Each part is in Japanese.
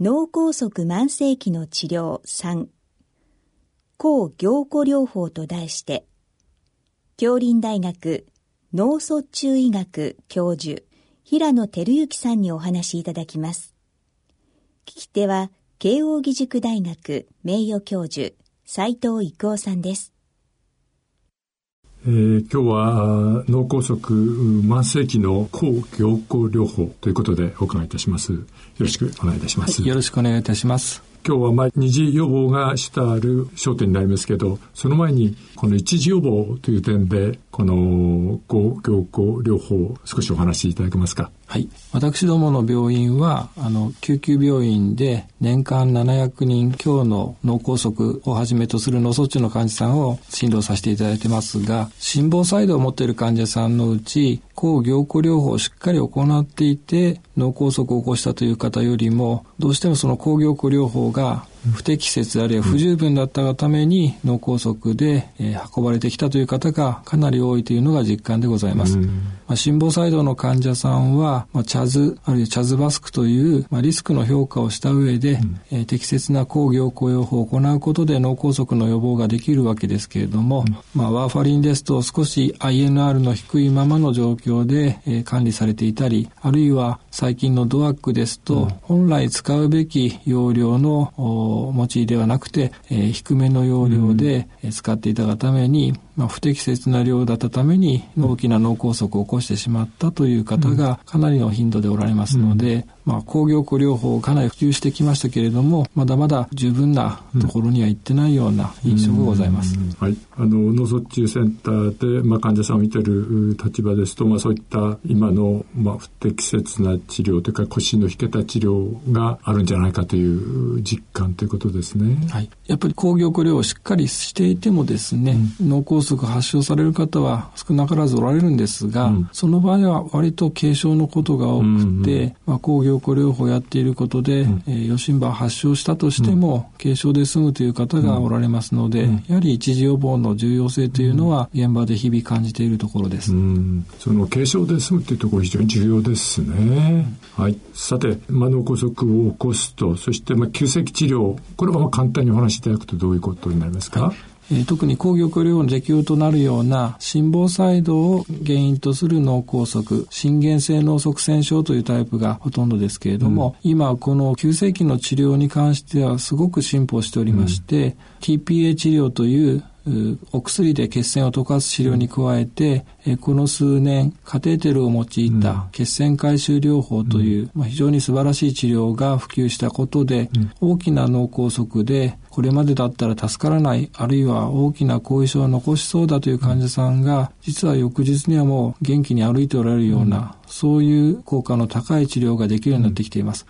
脳梗塞慢性期の治療3抗凝固療法と題して京林大学脳卒中医学教授平野照之さんにお話しいただきます。聞き手は慶應義塾大学名誉教授斉藤育夫さんです。えー、今日は脳梗塞慢性期の抗凝固療法ということでお伺いいたします。よろしくお願いいたします。はい、よろしくお願いいたします。今日はまあ二次予防が主たる焦点になりますけど、その前にこの一次予防という点で、この抗凝固療法少しお話しいただけますか？はい。私どもの病院は、あの、救急病院で年間700人強の脳梗塞をはじめとする脳卒中の患者さんを診療させていただいてますが、心房細動を持っている患者さんのうち、抗凝固療法をしっかり行っていて、脳梗塞を起こしたという方よりも、どうしてもその抗凝固療法が不適切あるいは不十分だったがために脳梗塞で、えー、運ばれてきたという方がかなり多いというのが実感でございます。まあ、心房細動の患者さんは、まあ、チャズあるいはチャズバスクという、まあ、リスクの評価をした上で、うん、えー、適切な抗凝固療法を行うことで脳梗塞の予防ができるわけですけれども、うん、まあ、ワーファリンですと少し INR の低いままの状況で、えー、管理されていたりあるいは最近のドアックですと、うん、本来使うべき容量の用いではなくて、えー、低めの容量で使っていたがために、まあ、不適切な量だったために大きな脳梗塞を起こしてしまったという方がかなりの頻度でおられますので、まあ、抗凝固療法かなり普及してきましたけれどもまだまだ十分なところには行ってないような印象がございます。はい、あの脳卒中センターで、まあ、患者さんを見てる立場ですと、まあ、そういった今の、まあ、不適切な治療というか腰の引けた治療があるんじゃないかという実感ということですね。はい、やっぱり抗凝固療をしっかりしていてもですね、うん、脳梗塞発症される方は少なからずおられるんですが、うん、その場合は割と軽症のことが多くて、うんうん、まあ、抗凝固療法をやっていることで、うん、えー、余震波発症したとしても、軽症で済むという方がおられますので、やはり一時予防の重要性というのは現場で日々感じているところです。その軽症で済むというところ非常に重要ですね。はい。さて、まあ、脳梗塞を起こすと、そしてまあ急性期治療、これはまあ簡単にお話しいただくとどういうことになりますか、はいえ特に抗凝固療法の適用となるような心房細動を原因とする脳梗塞、心原性脳塞栓症というタイプがほとんどですけれども、うん、今この急性期の治療に関してはすごく進歩しておりまして、うん、TPA 治療というお薬で血栓を溶かす治療に加えて、この数年カテーテルを用いた血栓回収療法という、まあ、非常に素晴らしい治療が普及したことで、大きな脳梗塞でこれまでだったら助からないあるいは大きな後遺症を残しそうだという患者さんが実は翌日にはもう元気に歩いておられるような、そういう効果の高い治療ができるようになってきています。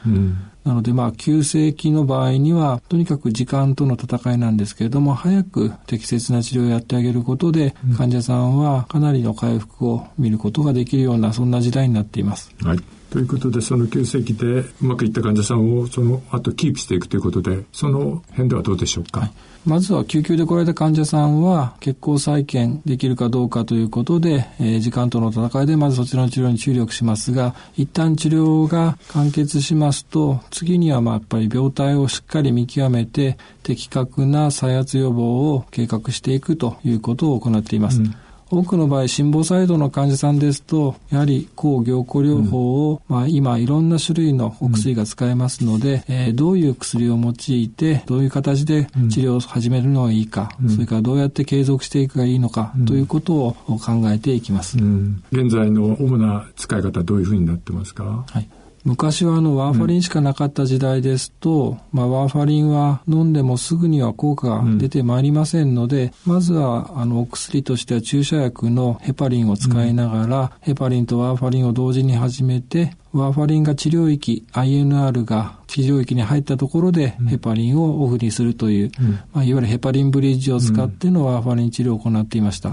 なのでまあ急性期の場合にはとにかく時間との戦いなんですけれども早く適切な治療をやってあげることで、患者さんはかなりの回復を見ることができるようなそんな時代になっています。はいということで、その急性期でうまくいった患者さんをその後キープしていくということで、その辺ではどうでしょうか？はいまずは救急で来られた患者さんは血行再建できるかどうかということで、えー、時間との戦いでまずそちらの治療に注力しますが一旦治療が完結しますと次にはまあやっぱり病態をしっかり見極めて的確な再発予防を計画していくということを行っています。うん多くの場合、心房細動の患者さんですと、やはり抗凝固療法を、うん、まあ、今いろんな種類のお薬が使えますので、うん、えー、どういう薬を用いて、どういう形で治療を始めるのがいいか、うん、それからどうやって継続していくがいいのか、ということを考えていきます。現在の主な使い方、どういうふうになってますか？はい昔はあのワーファリンしかなかった時代ですと、うん、まあ、ワーファリンは飲んでもすぐには効果が出てまいりませんので、うん、まずはあのお薬としては注射薬のヘパリンを使いながら、うん、ヘパリンとワーファリンを同時に始めてワーファリンが治療域 INR が治療域に入ったところでヘパリンをオフにするという、まあ、いわゆるヘパリンブリッジを使ってのワーファリン治療を行っていました。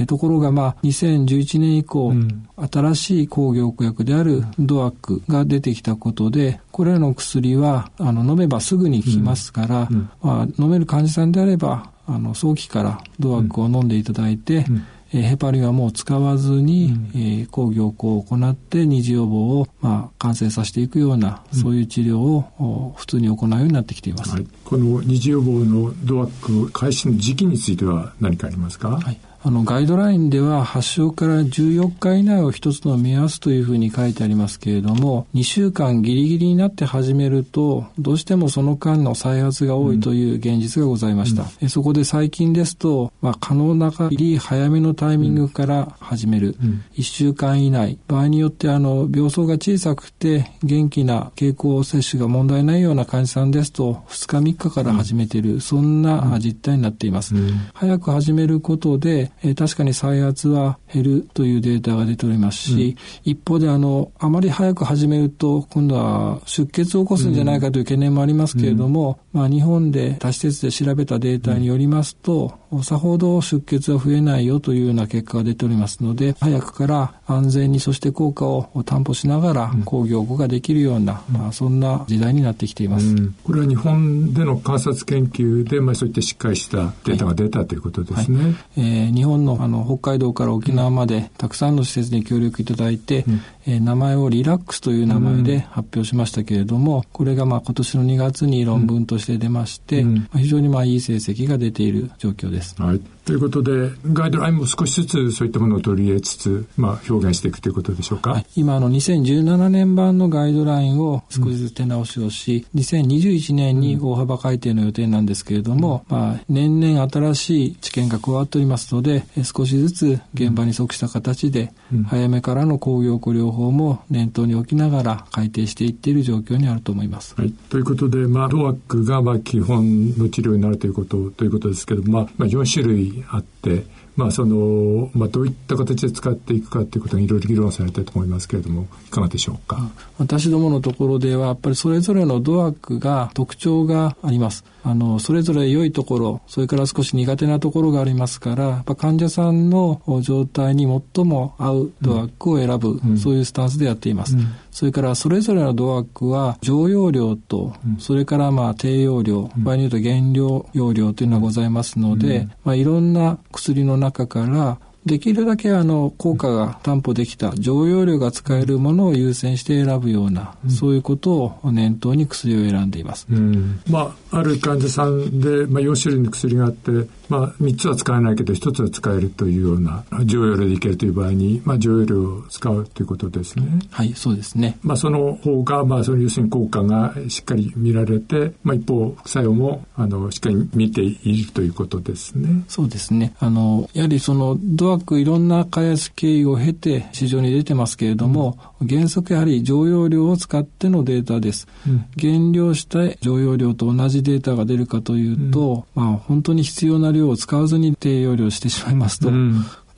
えところが、まあ、2011年以降、うん、新しい抗凝固薬であるドアックが出てきたことで、これらの薬はあの飲めばすぐに効きますから、うん、まあ、飲める患者さんであれば、あの早期からドアックを飲んでいただいて、えヘパリンはもう使わずに、うん、えー、抗凝固を行って二次予防を、まあ、感染させていくような、うん、そういう治療を普通に行うようになってきています、はい、この二次予防のドアック開始の時期については何かありますか、はいあの、ガイドラインでは発症から14日以内を一つの目安というふうに書いてありますけれども、2週間ギリギリになって始めると、どうしてもその間の再発が多いという現実がございました。うん、そこで最近ですと、まあ、可能な限り早めのタイミングから始める。うん、1週間以内。場合によってあの、病巣が小さくて元気な経口摂取が問題ないような患者さんですと、2日3日から始めている、うん、そんな実態になっています。早く始めることで、えー、確かに再発は減るというデータが出ておりますし、うん、一方であの、あまり早く始めると、今度は出血を起こすんじゃないかという懸念もありますけれども、うん、まあ日本で多施設で調べたデータによりますと、さほど出血は増えないよというような結果が出ておりますので、早くから安全にそして効果を担保しながら工業後ができるような、まあ、そんな時代になってきています。これは日本での観察研究で、まあ、そういったしっかりしたデータが出た、はい、ということですね。はい、えー、日本のあの北海道から沖縄までたくさんの施設に協力いただいて、うん、えー、名前をリラックスという名前で発表しましたけれども、これがまあ今年の2月に論文として出まして、うん、非常にまあいい成績が出ている状況です。はいということで、ガイドラインも少しずつそういったものを取り入れつつ、まあ、表現していくということでしょうか。はい、今、あの、2017年版のガイドラインを少しずつ手直しをし、うん、2021年に大幅改定の予定なんですけれども、うん、まあ、年々新しい知見が加わっておりますので、少しずつ現場に即した形で、早めからの工業固療法も念頭に置きながら改定していっている状況にあると思います。はい、ということで、まあ、ドアックがまあ基本の治療になるということということですけど、まあ、まあ、4種類あって、まあそのまあ、どういった形で使っていくかということにいろいろ議論されたいと思いますけれどもいかがでしょうか？私どものところではやっぱりそれぞれのドアックが特徴があります。あのそれぞれ良いところそれから少し苦手なところがありますからやっぱ患者さんの状態に最も合うドアックを選ぶ、うん、そういうスタンスでやっています。うんそれからそれぞれのドアックは常用量と、それからまあ低用量、場合によって減量用量というのがございますので、まあ、いろんな薬の中からできるだけあの効果が担保できた常用量が使えるものを優先して選ぶような、うん、そういうことを念頭に薬を選んでいます、うん、まあ、ある患者さんで、まあ、4種類の薬があって、まあ、3つは使えないけど1つは使えるというような常用量でいけるという場合に、まあ、常用量を使うということですね。はいそうですね、まあ、その方が、まあ、その要するに効果がしっかり見られて、まあ、一方副作用もあのしっかり見ているということですね。そうですねあのやはりそのドワークいろんな開発経緯を経て市場に出てますけれども、うん、原則やはり常用量を使ってのデータです。うん、減量した常用量と同じデータが出るかというと、うん、まあ本当に必要な量を使わずに低用量してしまいますと、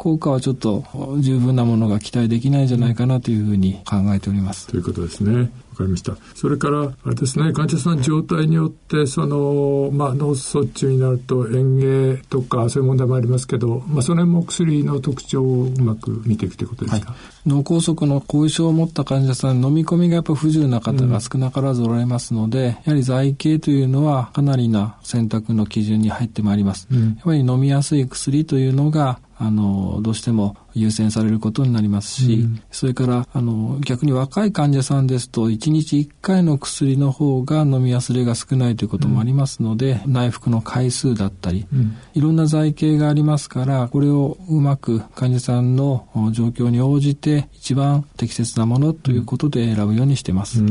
効果はちょっと十分なものが期待できないんじゃないかなというふうに考えております。ということですね。わかりました。それから、あれですね、患者さん状態によって、その、まあ、脳卒中になると、嚥下とか、そういう問題もありますけど、まあ、それも薬の特徴をうまく見ていくということですか、はい、脳梗塞の後遺症を持った患者さん、飲み込みがやっぱ不自由な方が少なからずおられますので、うん、やはり剤形というのはかなりな選択の基準に入ってまいります。うん、やっぱり飲みやすい薬というのが、あの、どうしても優先されることになりますし、うん、それから、あの、逆に若い患者さんですと、1日1回の薬の方が飲み忘れが少ないということもありますので、うん、内服の回数だったり、うん、いろんな剤形がありますから、これをうまく患者さんの状況に応じて、一番適切なものということで選ぶようにしてます。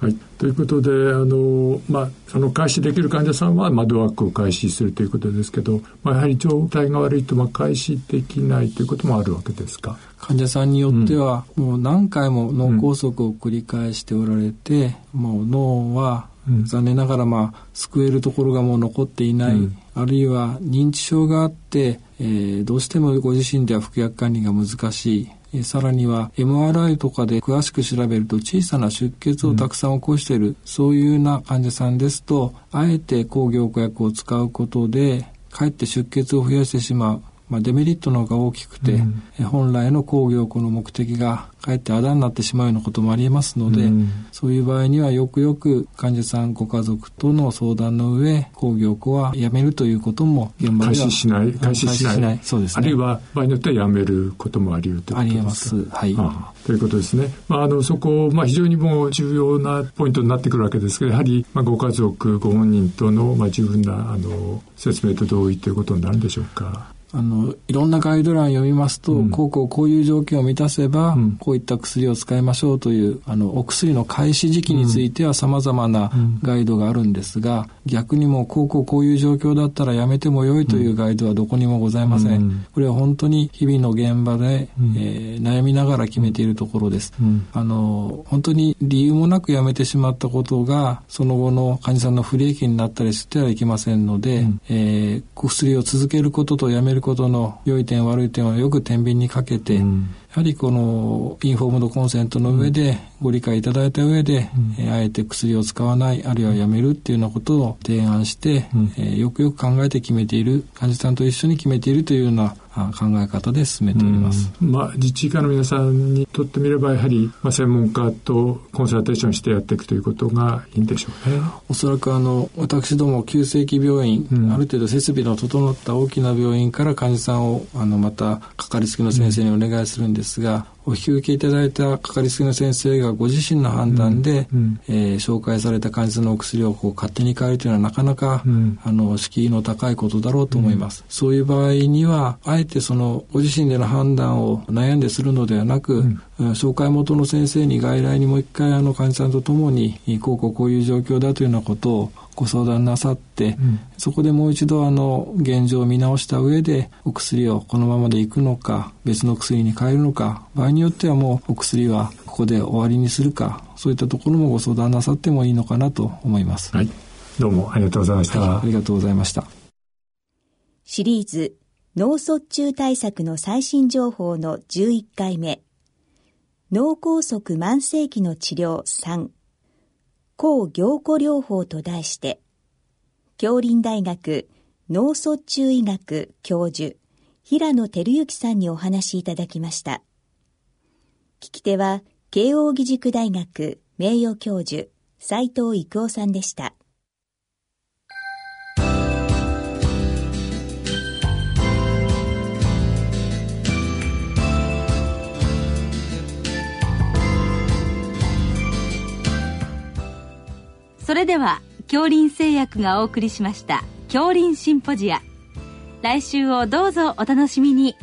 はい。ということで、あの、まあ、その開始できる患者さんは窓枠を開始するということですけど、まあ、やはり状態が悪いと、まあ、開始できないということもあるわけですか？患者さんによっては、うん、もう何回も脳梗塞を繰り返しておられて、うん、もう脳は残念ながら、まあ、救えるところがもう残っていない、うん、あるいは認知症があって、えー、どうしてもご自身では服薬管理が難しい。さらには MRI とかで詳しく調べると小さな出血をたくさん起こしている、うん、そういうような患者さんですとあえて抗凝固薬を使うことでかえって出血を増やしてしまうまあ、デメリットの方が大きくて、うん、本来の工業この目的がかえってあだになってしまうようなこともありえますので、うん、そういう場合にはよくよく患者さんご家族との相談の上工業庫はやめるということも現場では開始しない。開始しない。そうです、ね、あるいは場合によってはやめることもあり得るということですか？ありえます。はい、ああ。ということですね、まあ、あのそこ、まあ、非常にもう重要なポイントになってくるわけですけどやはり、まあ、ご家族ご本人との、まあ、十分なあの説明と同意ということになるんでしょうか？あの、いろんなガイドラインを読みますと、うん、こうこうこういう条件を満たせば、うん、こういった薬を使いましょうという、あの、お薬の開始時期については様々なガイドがあるんですが、逆にもこうこうこういう状況だったらやめてもよいというガイドはどこにもございません。うん、これは本当に日々の現場で、えー、悩みながら決めているところです。あの、本当に理由もなくやめてしまったことが、その後の患者さんの不利益になったりしてはいけませんので、えー、薬を続けることとやめることの良い点悪い点はよく天秤にかけて、うん、はりこのインフォームドコンセントの上でご理解いただいた上で、うん、あえて薬を使わないあるいはやめるっていうようなことを提案して、うん、えー、よくよく考えて決めている患者さんと一緒に決めているというような考え方で進めております。まあ、自治医科の皆さんにとってみれば、やはり、まあ、専門家とコンサルテーションしてやっていくということがいいんでしょうね。おそらく、あの、私ども、急性期病院、うん、ある程度設備の整った大きな病院から患者さんを、あの、また、かかりつけの先生にお願いするんですですがお引き受けいただいたかかりつけの先生がご自身の判断で、うん、えー、紹介された患者さんのお薬をこう勝手に変えるというのはなかなか、うん、あの敷居の高いことだろうと思います、うん、そういう場合にはあえてそのご自身での判断を悩んでするのではなく、紹介元の先生に外来にもう一回あの患者さんとともにこうこうこういう状況だというようなことをご相談なさって、うん、そこでもう一度あの現状を見直した上でお薬をこのままでいくのか別の薬に変えるのか場合によってはもうお薬はここで終わりにするかそういったところもご相談なさってもいいのかなと思います。はい、どうもありがとうございました、はい、ありがとうございました。シリーズ脳卒中対策の最新情報の11回目脳梗塞慢性期の治療3抗凝固療法と題して、京林大学脳卒中医学教授、平野照之さんにお話しいただきました。聞き手は、慶應義塾大学名誉教授、斉藤育夫さんでした。それでは恐林製薬がお送りしました恐林シンポジア来週をどうぞお楽しみに